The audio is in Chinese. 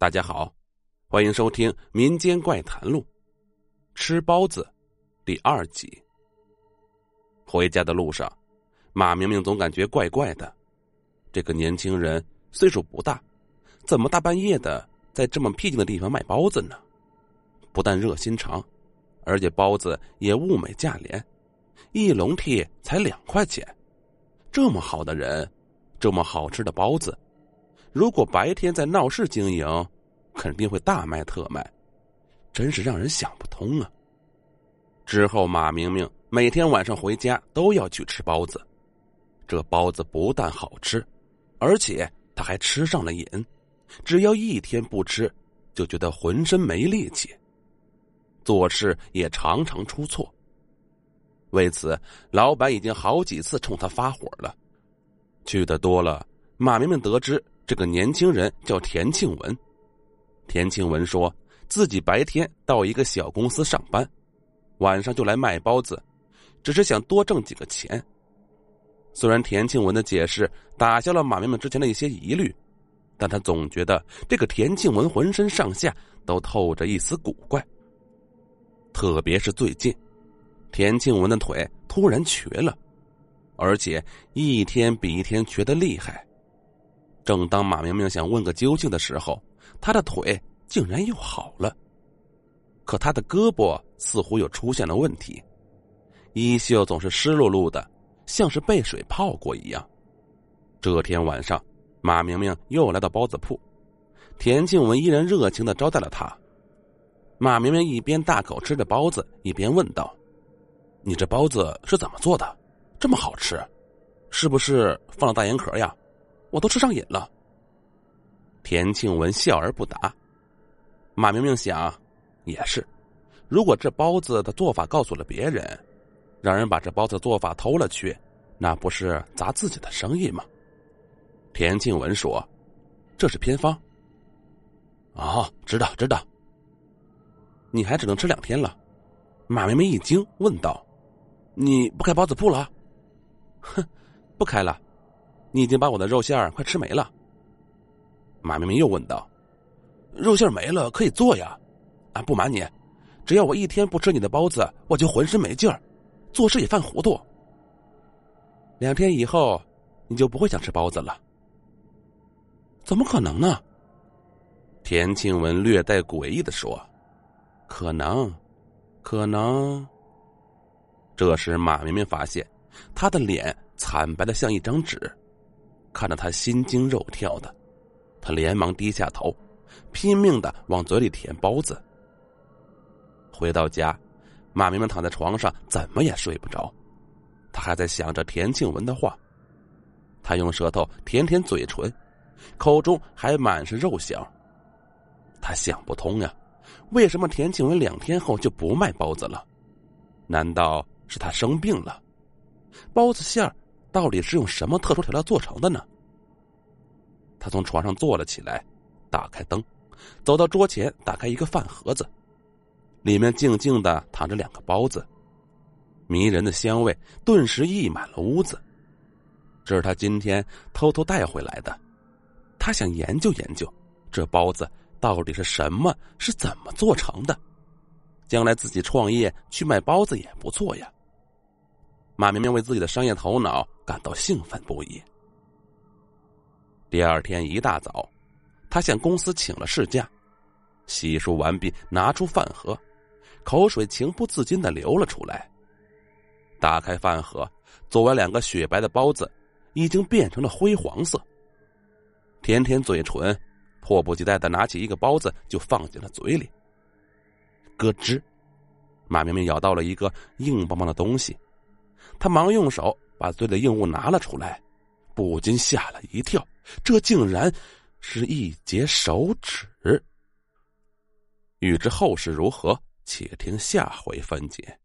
大家好，欢迎收听《民间怪谈录》，吃包子第二集。回家的路上，马明明总感觉怪怪的。这个年轻人岁数不大，怎么大半夜的在这么僻静的地方卖包子呢？不但热心肠，而且包子也物美价廉，一笼屉才两块钱。这么好的人，这么好吃的包子。如果白天在闹市经营，肯定会大卖特卖，真是让人想不通啊！之后，马明明每天晚上回家都要去吃包子，这包子不但好吃，而且他还吃上了瘾，只要一天不吃，就觉得浑身没力气，做事也常常出错。为此，老板已经好几次冲他发火了。去的多了，马明明得知。这个年轻人叫田庆文，田庆文说自己白天到一个小公司上班，晚上就来卖包子，只是想多挣几个钱。虽然田庆文的解释打消了马明明之前的一些疑虑，但他总觉得这个田庆文浑身上下都透着一丝古怪。特别是最近，田庆文的腿突然瘸了，而且一天比一天瘸得厉害。正当马明明想问个究竟的时候，他的腿竟然又好了，可他的胳膊似乎又出现了问题，衣袖总是湿漉漉的，像是被水泡过一样。这天晚上，马明明又来到包子铺，田静文依然热情的招待了他。马明明一边大口吃着包子，一边问道：“你这包子是怎么做的？这么好吃，是不是放了大盐壳呀？”我都吃上瘾了。田庆文笑而不答。马明明想，也是，如果这包子的做法告诉了别人，让人把这包子做法偷了去，那不是砸自己的生意吗？田庆文说：“这是偏方。”哦，知道知道。你还只能吃两天了。马明明一惊，问道：“你不开包子铺了？”哼，不开了。你已经把我的肉馅儿快吃没了。马明明又问道：“肉馅儿没了可以做呀？啊，不瞒你，只要我一天不吃你的包子，我就浑身没劲儿，做事也犯糊涂。两天以后，你就不会想吃包子了。怎么可能呢？”田庆文略带诡异的说：“可能，可能。”这时，马明明发现他的脸惨白的像一张纸。看着他心惊肉跳的，他连忙低下头，拼命的往嘴里填包子。回到家，马明明躺在床上，怎么也睡不着，他还在想着田庆文的话。他用舌头舔舔嘴唇，口中还满是肉香。他想不通呀，为什么田庆文两天后就不卖包子了？难道是他生病了？包子馅儿。到底是用什么特殊调料做成的呢？他从床上坐了起来，打开灯，走到桌前，打开一个饭盒子，里面静静的躺着两个包子，迷人的香味顿时溢满了屋子。这是他今天偷偷带回来的，他想研究研究这包子到底是什么，是怎么做成的，将来自己创业去卖包子也不错呀。马明明为自己的商业头脑感到兴奋不已。第二天一大早，他向公司请了事假，洗漱完毕，拿出饭盒，口水情不自禁的流了出来。打开饭盒，做完两个雪白的包子，已经变成了灰黄色。舔舔嘴唇，迫不及待的拿起一个包子就放进了嘴里。咯吱，马明明咬到了一个硬邦邦的东西。他忙用手把嘴里硬物拿了出来，不禁吓了一跳，这竟然是一截手指。欲知后事如何，且听下回分解。